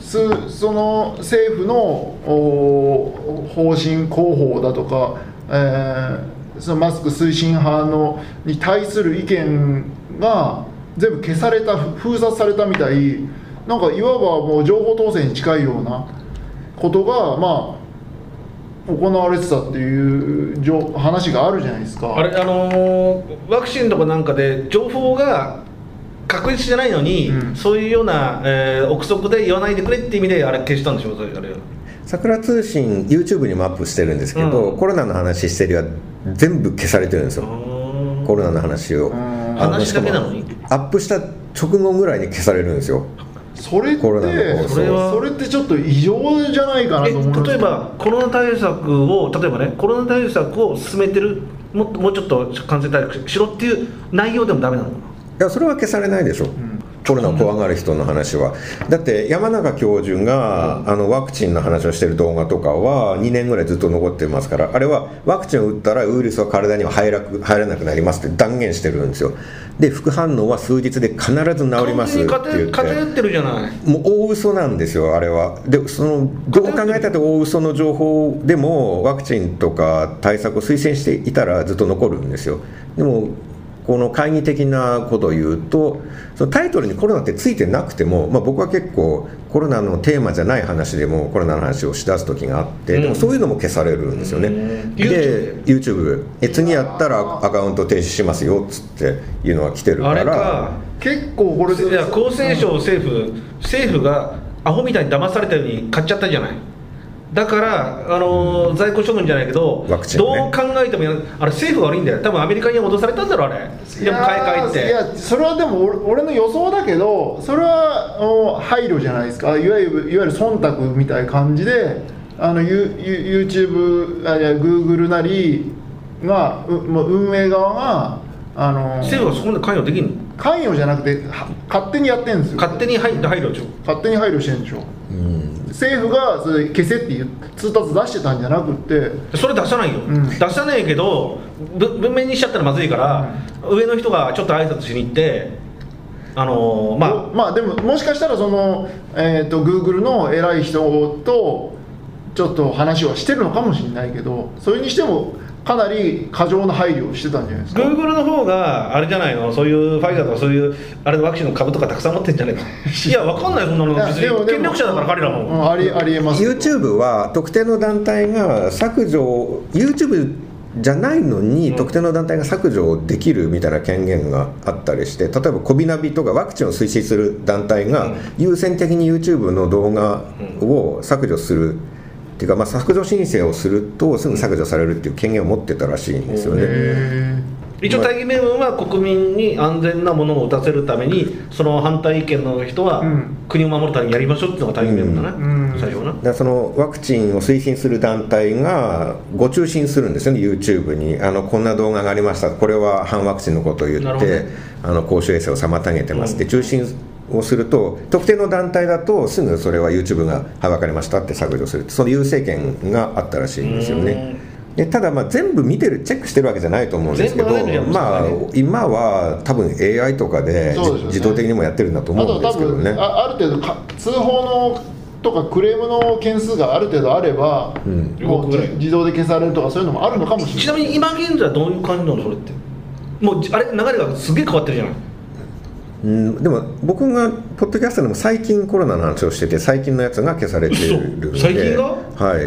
A: すその政府のお方針広報だとか、えーそのマスク推進派のに対する意見が全部消された封殺されたみたいなんかいわばもう情報統制に近いようなことがまあ行われてたっていう情話があるじゃないですか。
C: あれあのーワクチンとかなんかで情報が確実じゃないのに、
A: うん。
C: そういうような、えー憶測で言わないでくれって意味であれ消したんでしょそれあれ
B: 桜通信 YouTube にもアップしてるんですけど、
C: うん。
B: コロナの話してるや全部消されてるんですよ。コロナの話を。
C: 話だけなのに？
B: アップした直後ぐらいに消されるんですよ。
A: それって
B: コロナの放送。
C: それは。
A: それってちょっと異常じゃないかな
C: え
A: と思うんですけど。
C: 例えばコロナ対策を例えばねコロナ対策を進めてるもっともうちょっと感染対策しろっていう内容でもダメなの？か
B: いやそれは消されないでしょ、コロナを怖がる人の話はだって山中教授が、あのワクチンの話をしてる動画とかは2年ぐらいずっと残ってますからあれはワクチンを打ったらウイルスは体には入らく入らなくなりますって断言してるんですよで副反応は数日で必ず
C: な
B: 治りますって言って
C: 偏ってるじゃない
B: もう大嘘なんですよ、あれは。で、そのどう考えたって大嘘の情報でも、ワクチンとか対策を推薦していたらずっと残るんですよ。でもこの懐疑的なことを言うとそのタイトルにコロナってついてなくても、まあ、僕は結構コロナのテーマじゃない話でもコロナの話をしだす時があって、
C: うん。
B: でもそういうのも消されるんですよね、
C: うん。
B: で YouTube え次やったらアカウント停止しますよっつっていうのが来てるか
C: あ
B: ら
C: れか。
A: 結構これ
C: いや厚生省政府政府がアホみたいに騙されたように買っちゃったじゃないだから、あのー在庫処分じゃないけど、
B: ね。
C: どう考えてもやあれ政府が悪いんだよ。多分アメリカには脅されたんだろあれ。でも買い替えって。
A: いやそれはでも俺俺の予想だけどそれはお配慮じゃないですか。いわゆるいわゆる忖度みたいな感じであの You- You- YouTube あいや Google なりがうもう運営側があの
C: 政府がそこまで関与できんの？
A: 関与じゃなくては勝手にやってるんですよ。
C: 勝手に入って入るでしょ。
A: 勝手に配慮してるんでしょ。
B: うん
A: 政府がそれ消せっていう通達出してたんじゃなくって。
C: それ出さないよ、
A: ん。
C: 出さないけどぶ文面にしちゃったらまずいから、上の人がちょっと挨拶しに行ってあのまあ
A: まあでももしかしたらその、えー、と Google の偉い人とちょっと話はしてるのかもしれないけどそれにしてもかなり過剰な配慮をしてたんじゃないですか
C: ？Google の方があれじゃないの？そういうファイザーとかそういうあれのワクチンの株とかたくさん持ってんじゃないの？*laughs* いやわかんないそんなの。別に権力者だから彼ら
A: う
C: も
A: んありありえます。
B: YouTube は特定の団体が削除 YouTube じゃないのに特定の団体が削除できるみたいな権限があったりして例えばコビナビとかワクチンを推進する団体が
C: うん。
B: 優先的に YouTube の動画を削除するっていうか、まあ、削除申請をするとすぐ削除されるっていう権限を持ってたらしいんですよね。
A: へ
C: 一応大義名分は国民に安全なものを打たせるためにその反対意見の人は
A: うん。
C: 国を守るためにやりましょうっていうのが大義名分だな、
A: うん。
C: 最初はな。
B: そのワクチンを推進する団体がご中心するんですよね YouTube に。あのこんな動画がありました。これは反ワクチンのことを言ってあの公衆衛生を妨げてますって中心をすると特定の団体だとすぐそれは YouTube が「はい分かりました」って削除するその優勢権があったらしいんですよね。でただまあ全部見てるチェックしてるわけじゃないと思うんですけど
C: ね。
B: まあ今は多分 AI とかで
A: ね。
B: 自動的にもやってるんだと思うんで
A: あと多分
B: すけどね。
A: あある程度か通報のとかクレームの件数がある程度あれば、
B: ん。
A: もう
C: 動くぐらい
A: 自自動で消されるとかそういうのもあるのかもしれない。
C: ちなみに今現在はどういう感じなのそれって？もうじあれ流れがすげえ変わってるじゃない
B: うん、でも僕がポッドキャストでも最近コロナの話をしてて最近のやつが消されてるんで。
C: 嘘。最近が？
B: は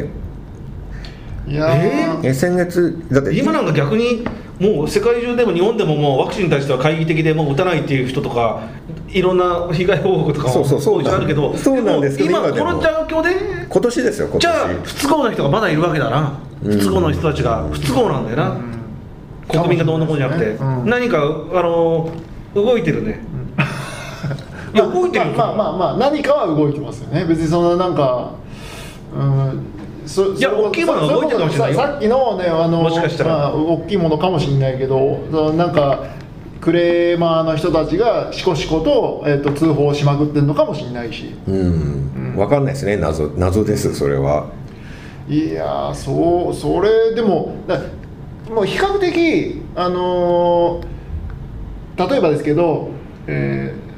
B: い。
A: いやー。
B: え先月だって。
C: 今なんか逆にもう世界中でも日本でももうワクチンに対しては懐疑的でもう打たないっていう人とかいろんな被害報告とかも
B: そうそうそう。
C: あるけど
B: そうなんですけど
C: も今
B: 今でも。
C: この状況で
B: 今年ですよ今年。
C: じゃあ不都合な人がまだいるわけだな。不都合の人たちが不都合なんだよな、国民がどうのこうのじゃなくて、
A: うん。
C: 何かあの動いてるね、動いてる
A: まあまあまあ何かは動いてますよね別にそんなんかうんそ
C: いや大きいもの動いてるかもしれない
A: さっきのねあの
C: もしかしたら
A: まあ、大きいものかもしれないけどそのなんかクレーマーの人たちがしこしこと,、えっと通報しまくってるのかもしれないし
B: うん分かんないですね謎謎ですそれはい
A: やーそうそれでももう比較的あのー例えばですけど、えー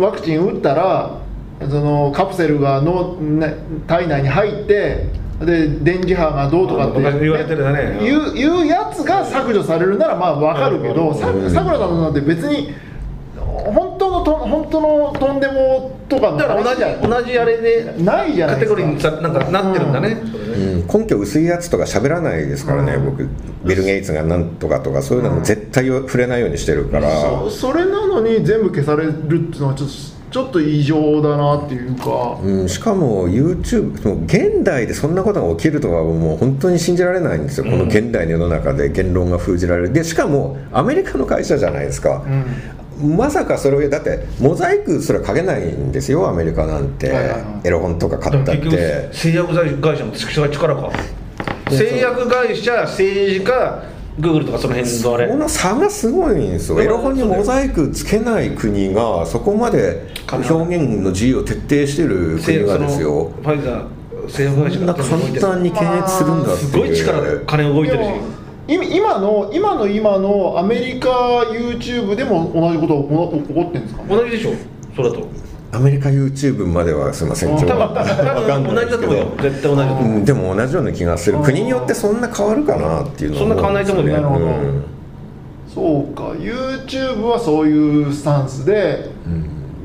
A: ワクチン打ったらそのカプセルがの、ね、体内に入ってで電磁波がどうとかって、
C: 昔言われてるよね。
A: いういうやつが削除されるならまあ分かるけどさくらさんなんて別に本当のと本当のとんでもとかの
C: だから同
A: 話じ
C: 同じあれで
A: ないじゃな
C: カテゴ
A: いですか。
C: リーにさなんかなってるんだね、
B: うん、根拠薄いやつとか喋らないですからね、
A: うん。
B: 僕。ビル・ゲイツがなんとかとかそういうのも絶対触れないようにしてるから、
A: そそれなのに全部消されるっていうのはちょっとちょっと異常だなっていうか、
B: うん、しかも YouTube もう現代でそんなことが起きるとはもう本当に信じられないんですよ、この現代の世の中で言論が封じられる。でしかもアメリカの会社じゃないですか、まさかそれをだってモザイクすらかけないんですよアメリカなんて、
A: はい。はいはい
B: エロ本とか買ったって。
C: 製薬会社の力か。製薬会社政治家グーグルとかその辺のあれ。
B: この差がすごいんですよ。エロ本にモザイクつけない国がそこまで表現の自由を徹底してる国がですよ。
C: ファイザー製薬会社
B: そんな簡単に検閲するんだっていう。
C: すごい力で金動いてるし
A: 今の今の今のアメリカ YouTube でも同じことが起こってるんですか？ね
C: 同じでしょそれだと
B: アメリカ YouTube まではすみません。
A: うん。
B: 情報
C: 多分多分同じだと思うよ。絶対同じだと思う。
B: うん、でも同じような気がする。国によってそんな変わるかなっていうのは
C: そんな変わんないと思うよ。
A: なるほど
B: ん。
A: そうか。YouTube はそういうスタンスで。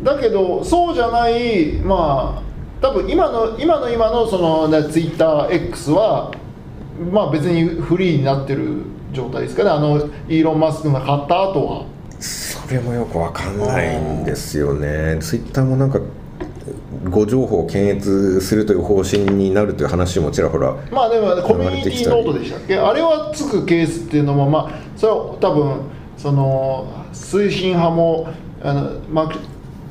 A: だけどそうじゃないまあ多分今の今の今のその、ね、TwitterX はまあ別にフリーになってる状態ですかね。あのイーロン・マスクが買った後は。
B: それもよくわかんないんですよね。ツイッターもなんか誤情報を検閲するという方針になるという話もちらほら
A: まあでもコミュニティノートでしたっけ？あれはつくケースっていうのもまあそれは多分その推進派もあのマク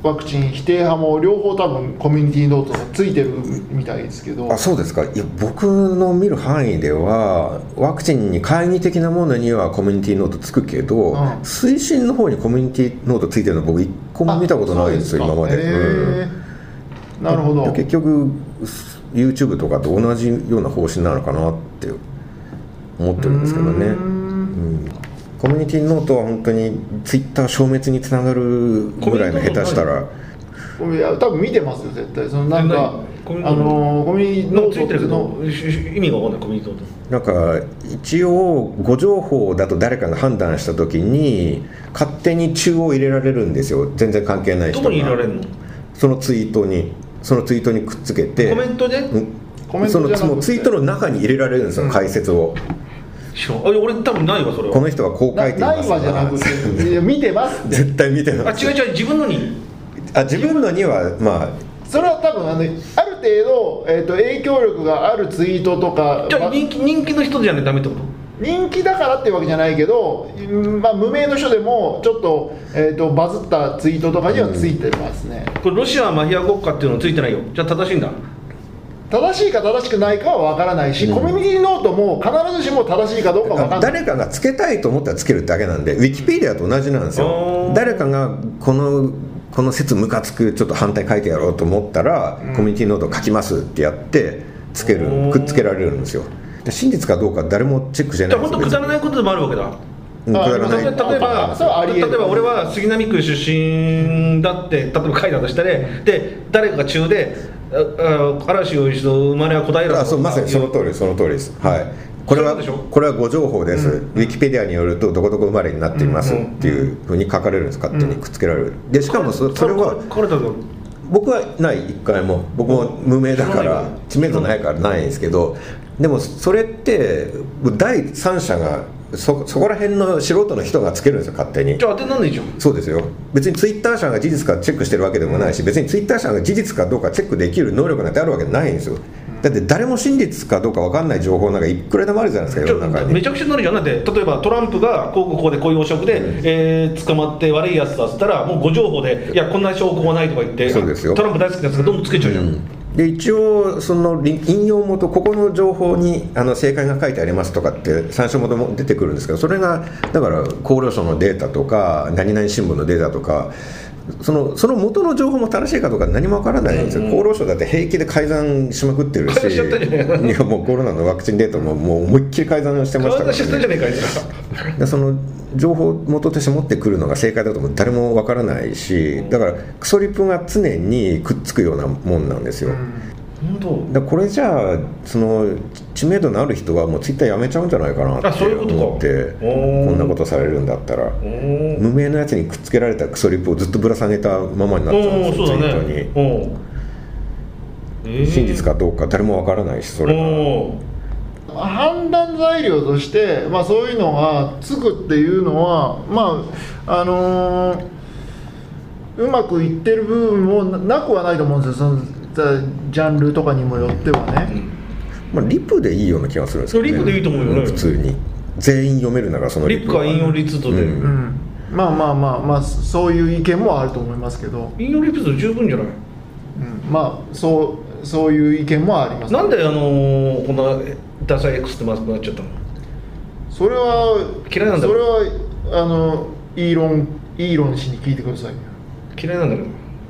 A: ワクチン否定派も両方多分コミュニティノートがついてるみたいですけど。
B: あそうですか。いや僕の見る範囲ではワクチンに懐疑的なものにはコミュニティノートつくけど、
A: うん。
B: 推進の方にコミュニティノートついてるの僕一個も見たことないですよ
A: あ
B: 今まで、
A: そうすかへーなるほ
B: うん
A: ど
B: 結局 YouTube とかと同じような方針なのかなって思ってるんですけどね、
A: うん
B: コミュニティノートは本当にツイッター消滅につながるぐらいの下手したら。
A: い。や多分見てますよ絶対。そのなんか
C: コミュニ
A: あのーコミュニティノ
C: なんかついて
A: の？
C: ど意味がわかんない。コミュニティノート
B: なんか一応誤情報だと誰かが判断した時に勝手に中を入れられるんですよ。全然関係ない人
C: ど
B: が
C: こに入れられるの？
B: そのツイートにそのツイートにくっつけて。
C: コメントで？
B: うん。
A: コメン
B: その
A: トじゃなくて。
B: そのツイートの中に入れられるんですよ、
A: うん。
B: 解説を
C: 知らんあ俺多分ないわそれは。
B: この人はこう書いてい
A: な
B: ます。
A: ないわじゃなくていや見てますって。
B: 絶対見て
C: あ
B: ます。
C: 違う違う自分のに。
B: あ自分のにはまあ。
A: それは多分あのある程度、えー、と影響力があるツイートとかま
C: じゃあ人気人気の人じゃないとダメってこと？
A: 人気だからっていうわけじゃないけど、うんまあ、無名の人でもちょっと,、えー、とバズったツイートとかにはついてますね、
C: これロシアはマフィア国家っていうのついてないよ。じゃあ正しいんだ
A: 正しいか正しくないかは分からないし、
B: うん。
A: コミュニティノートも必ずしも正しいかどうか分からない。
B: 誰かがつけたいと思ったらつけるだけなんでウィキペディアと同じなんです
C: あ
B: よ
C: ー
B: 誰かがこのこの説ムカつくちょっと反対書いてやろうと思ったら、コミュニティノート書きますってやってつけるくっつけられるんですよ。で真実かどうか誰もチェック
C: じゃあ
B: ない
C: 本当くだらないことでもあるわけだ例えば例えば俺は杉並区出身だって例えば書いたとしたねで誰かが中でああ嵐を一度生まれは小平だ
B: あそうまさにその通りその通りです。はい。これはこれはご情報です、ウィキペディアによるとどこどこ生まれになっています
C: うん
B: っていうふうに書かれるんです。勝手にくっつけられるでしかもそそれは僕はない一回も。僕も無名だから知名度ないからないんですけどでもそれって第三者がそそこら辺の素人の人がつけるんですよ勝手に。
C: じゃあ当てになんないじゃん。
B: そうですよ。別にツイッター社が事実かチェックしてるわけでもないし別にツイッター社が事実かどうかチェックできる能力なんてあるわけないんですよ。だって誰も真実かどうか分かんない情報なんかいくらでもあるじゃないですか世の中に。
C: あめちゃくちゃになるじゃん。だって例えばトランプがこうこうこうでこういう汚職で、えー捕まって悪いやつだっつったらもうご情報でいやこんな証拠はないとか言って
B: そうですよ。
C: トランプ大好きなやつがどんどんつけちゃうじゃん、
B: で一応その引用元ここの情報にあの正解が書いてありますとかって参照元も出てくるんですけどそれがだから厚労省のデータとか何々新聞のデータとかそのその元の情報も正しいかどうか何もわからないんですよ、厚労省だって平気で改ざんしまくってるし。
C: い
B: いやもうコロナのワクチンデータももう思いっきり改ざんしてましたから、でその情報元として持ってくるのが正解だとも誰もわからないしだからクソリップが常にくっつくようなもんなんですよ、だこれじゃあその知名度のある人はもうツイッターやめちゃうんじゃないかなって
C: あそういうことか。
B: 思ってこんなことされるんだったら。無名のやつにくっつけられたクソリップをずっとぶら下げたままになっちゃうんですよツイートに、
C: ねおー。えー。
B: 真実かどうか誰もわからないしそれが。
A: 判断材料として、まあ、そういうのがつくっていうのはまああのーうまくいってる部分もななくはないと思うんですよそのジャンルとかにもよってはね、
B: まあ、リプでいいような気がするんですけど、ね、
C: リプでいいと思うよね
B: ん普通に。全員読めるならその
C: リップか引用リツイートで、
B: うん。
A: うん、まあまあまあまあそういう意見もあると思いますけど、
C: 引用リツイートで十分じゃない？
A: うん、まあそうそういう意見もあります。
C: なんであのーこんなダサい X ってまずくなっちゃったの？
A: それは
C: 嫌いなんだ
A: それはあのイーロンイーロン氏に聞いてください。よ
C: 嫌いなんだけど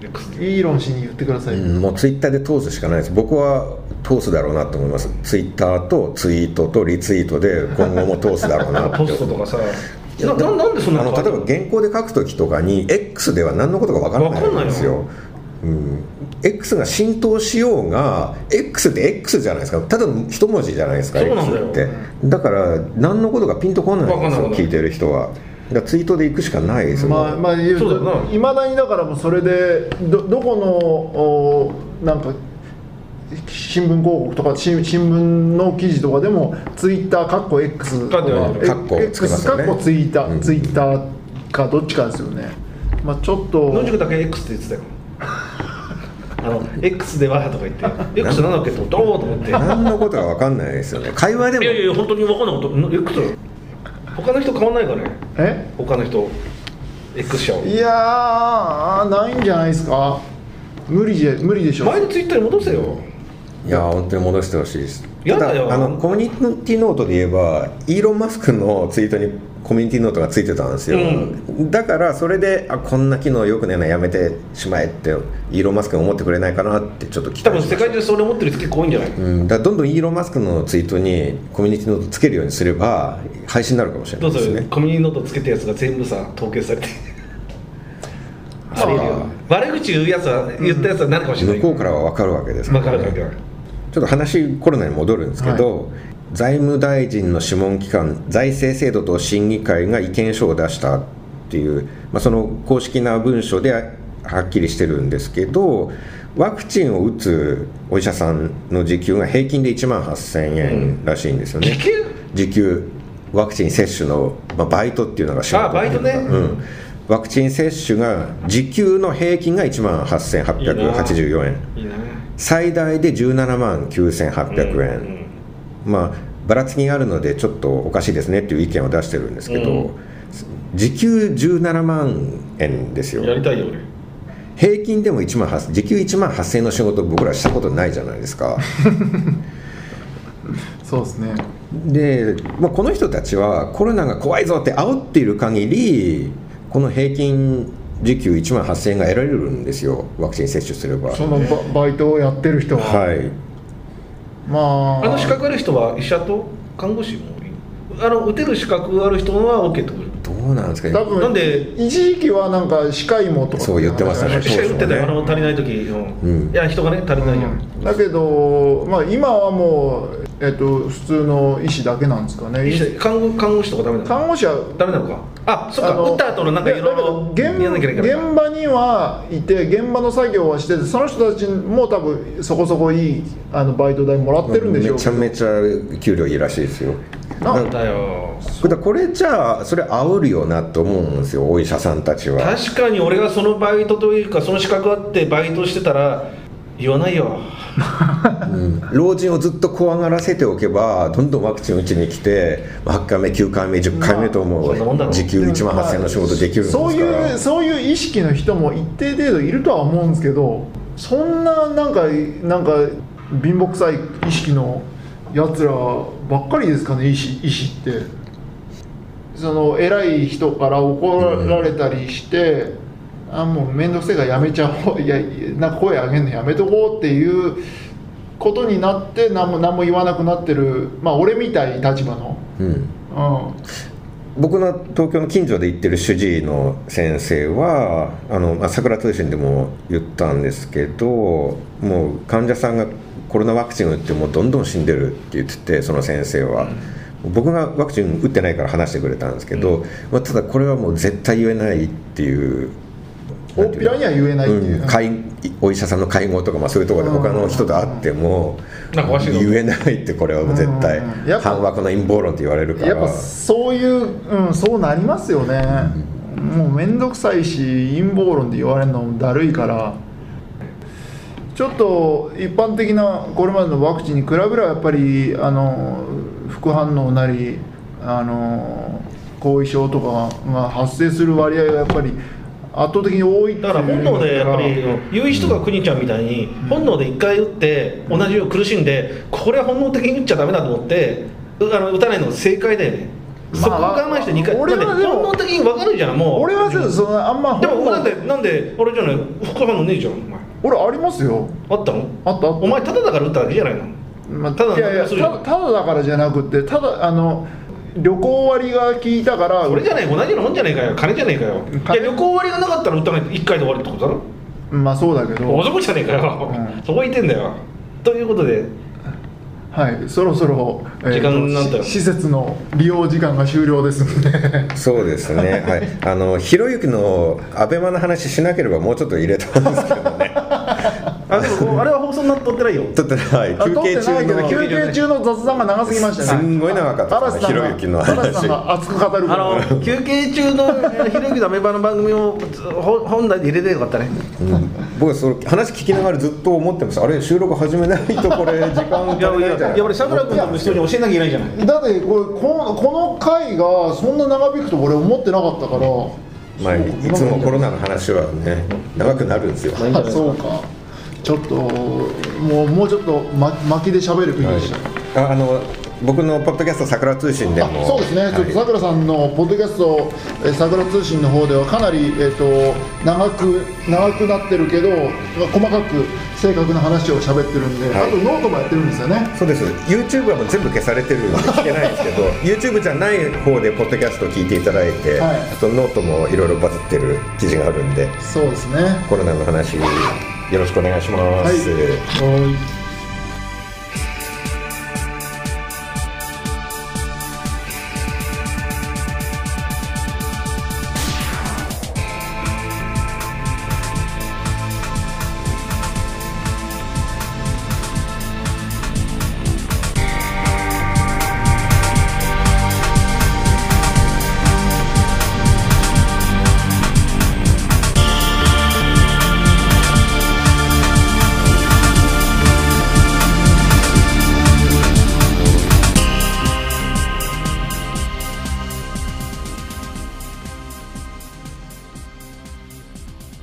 A: ーロン氏に言ってください。よ、
B: うんもうツイッターで通すしかないです。僕は通すだろうなと思います。ツイッターとツイートとリツイートで今後も通すだろうなって
C: ポストとかさ。なななんでそんな
B: あの例えば原稿で書く時とかに X では何のことか分からないんですよ。
C: わ
B: うん、X が浸透しようが X って X じゃないですか。ただの一文字じゃないですか X って。だから何のことかピンとこないんですよ聞いてる人はだからツイートで行くしかないですよ、
A: まあまあ
C: そうだよな。い
A: まだにだからもうそれでどどこのおなんか新聞広告とか新新聞の記事とかでもツイッターかっこ X と
C: 書いてある
A: え
B: カッコつけ
A: X かっこツイッター、
B: うん。
A: ツイッターかどっちかですよね。まあちょっと。
C: 野宿だけ X って言ってたよ。あの X ではとか言って。X なんだっけと思っておおと思って。い
B: 何のことか分かんないですよね。会話でも。
C: やいや本当に分かんないこと X 他の人変わんないかね
A: え？
C: 他の人 X 社を。
A: いやーないんじゃないですか。無理じゃ無理でしょ。
C: 前のツイッターに戻せよ。
B: いや本当に戻してほしいです。
C: だよ。
B: だあのコミュニティノートで言えばイーロン・マスクのツイートにコミュニティノートがついてたんですよ、
C: う
B: だからそれであこんな機能よくねえなやめてしまえってイーロン・マスクが思ってくれないかなってちょっと期
C: 多分
B: 待しました。
C: 世界中それ思ってる人結構多いんじゃない？
B: うん、だどんどんイーロン・マスクのツイートにコミュニティノートつけるようにすれば配信になるかもしれないですね。
C: コミュニティノートつけたやつが全部さ凍結されて悪口言うやつは言ったやつはなるかもしれない。
B: 向こうからは分かるわけです
C: 分かる分かる。
B: ちょっと話コロナに戻るんですけど、財務大臣の諮問機関財政制度と審議会が意見書を出したっていう、まあ、その公式な文書ではっきりしてるんですけどワクチンを打つお医者さんの時給が平均で1万8000円らしいんですよね、
C: 時給？
B: 時給ワクチン接種の、まあ、バイトっていうのが仕事。
C: あバイトね。
B: うん、ワクチン接種が時給の平均が1万8884円。
C: いいな
B: 最大で17万9800円、
C: うん
B: まあばらつきがあるのでちょっとおかしいですねっていう意見を出してるんですけど、
C: うん。
B: 時給17万円ですよ。
C: やりたいよ俺
B: 平均でも1万8時給1万8000円の仕事僕らしたことないじゃないですか。*laughs*
A: そうですね。
B: で、まあ、この人たちはコロナが怖いぞって煽っている限りこの平均時給1万8000円が得られるんですよ。ワクチン接種すれば。
A: そのババイトをやってる人は、
B: はい
A: まあ。
C: あの資格ある人は医者と看護師もあの打てる資格ある人は OK ってこと？
B: どうなんですか？ね
A: 多分
C: なんで？
A: 一時期はなんか歯科医もとか。
B: そう言ってましたね。
C: 医者打ってたよ、
B: そうそう
C: あの足りない時、うん。
B: うん。
C: いや人がね足りないじゃん、
A: うん。だけど、まあ、今はもう、えっと、普通の医師だけなんですかね。
C: 医者看護看護師とかダメなの？
A: 看護師は
C: ダメなのか？あそっか
A: あの
C: 打った後のなんかいろいろ
A: 現現場にはいて現場の作業はしててその人たちも多分そこそこいいあのバイト代もらってるんでしょう
B: めちゃめちゃ給料いいらしいですよ。
A: な
C: なんだよ。
B: これこれじゃあそれ煽るよなと思うんですよお医者さんたちは。
C: 確かに俺がそのバイトというかその資格あってバイトしてたら言わないよ
B: うん。老人をずっと怖がらせておけばどんどんワクチン打ちに来て8回目9回目10回目とも
C: まあ
B: 時給1万8000円の仕事できるんですから。
A: そういうそういう意識の人も一定程度いるとは思うんですけどそんななんかなんか貧乏くさい意識のやつらばっかりですかね医師医師って。その偉い人から怒られたりして、あもう面倒くせえからやめちゃおういやなんか声上げるのやめとこうっていうことになって何も何も言わなくなってるまあ俺みたい立場の、
B: うん。
A: うん、
B: 僕の東京の近所で行ってる主治医の先生はあの、まあ、桜通信でも言ったんですけどもう患者さんがコロナワクチン打ってもうどんどん死んでるって言っててその先生は、僕がワクチン打ってないから話してくれたんですけど、まあ、ただこれはもう絶対言えないっていう
A: 大っぴらには言えないっていう、
B: うん会お医者さんの会合とか、まあ、そういうところで他の人と会っても言えないってこれは絶対反枠の陰謀論って言われるから。
A: やっぱそういう、うん、そうなりますよね、もう面倒くさいし陰謀論で言われるのもだるいから。ちょっと一般的なこれまでのワクチンに比べればやっぱりあの副反応なりあの後遺症とかが発生する割合がやっぱり圧倒的に多い
C: だから本能でやっぱり言う人が国ちゃんみたいに本能で1回打って同じように苦しんでこれは本能的に打っちゃダメだと思ってうあの打たないの正解だよね、そこを我慢して2回
A: 俺はでも
C: だって本能的に分かるじゃんもう。
A: 俺はちょっとそのあんま
C: でも
A: 本能
C: なんでなんで俺じゃない副反応ねえじゃんお前。
A: 俺ありますよ。
C: あったの？
A: あった
C: お前ただだから打っただけじゃないの？
A: まあ、
C: ただ
A: ただだからじゃなくてただあの旅行割が効いたから
C: それじゃない同じようなもんじゃねえかよ。金じゃねえかよ。い
A: 金
C: や旅行割がなかったら打たないと1回で終わるってことだろ？
A: まあそうだけど。
C: 男じゃねえかよ、
A: うん。
C: そこ言ってんだよ。ということで。
A: はいそろそろ、えーと
C: 時間なんだよ。
A: し施設の利用時間が終了ですので。
B: そうですね、*laughs* はい、あのひろゆきのアベマの話しなければもうちょっと入れたんですけどね
C: あでもあれは放送になってってないよ。
B: ちょっとはい
A: あ
B: 休憩中の
A: 休憩中の雑談が長すぎましたね。
B: すんごい長かった。でひろゆきの話。
A: 嵐さんが熱く語る。か
C: あ
A: ら
C: の休憩中のえーひろゆきのアメバの番組をほ本題で入れてよかったね。
B: うん。僕はその話聞きながらずっと思ってました。あれ収録始めないとこれ時間足
C: いやいや
B: りないんじゃない。
C: やっぱりさくら君の人に教えなきゃいけないじゃない。
A: だってこれこのこの回がそんな長引くと俺思ってなかったから。
B: まあ、いつもコロナの話はね長くなるんですよ。
A: あそうかちょっともうもうちょっと、ま、巻きで喋るべきでした、
B: ああの僕のポッドキャスト桜通信で
A: あ
B: も
A: そうですね、
B: はい。
A: ちょっとさくらさんのポッドキャスト、えーさくら通信の方ではかなり、えー、と長く長くなってるけど、細かく正確な話を喋ってるんで、
B: はい。
A: あとノートもやってるんですよね。
B: そうです。YouTube はもう全部消されてるんで聞けないんですけど YouTube じゃない方でポッドキャストを聞いていただいて、
A: はい。
B: あとノートもいろいろバズってる記事があるんで
A: そうですね。
B: コロナの話よろしくお願いします、
A: はい。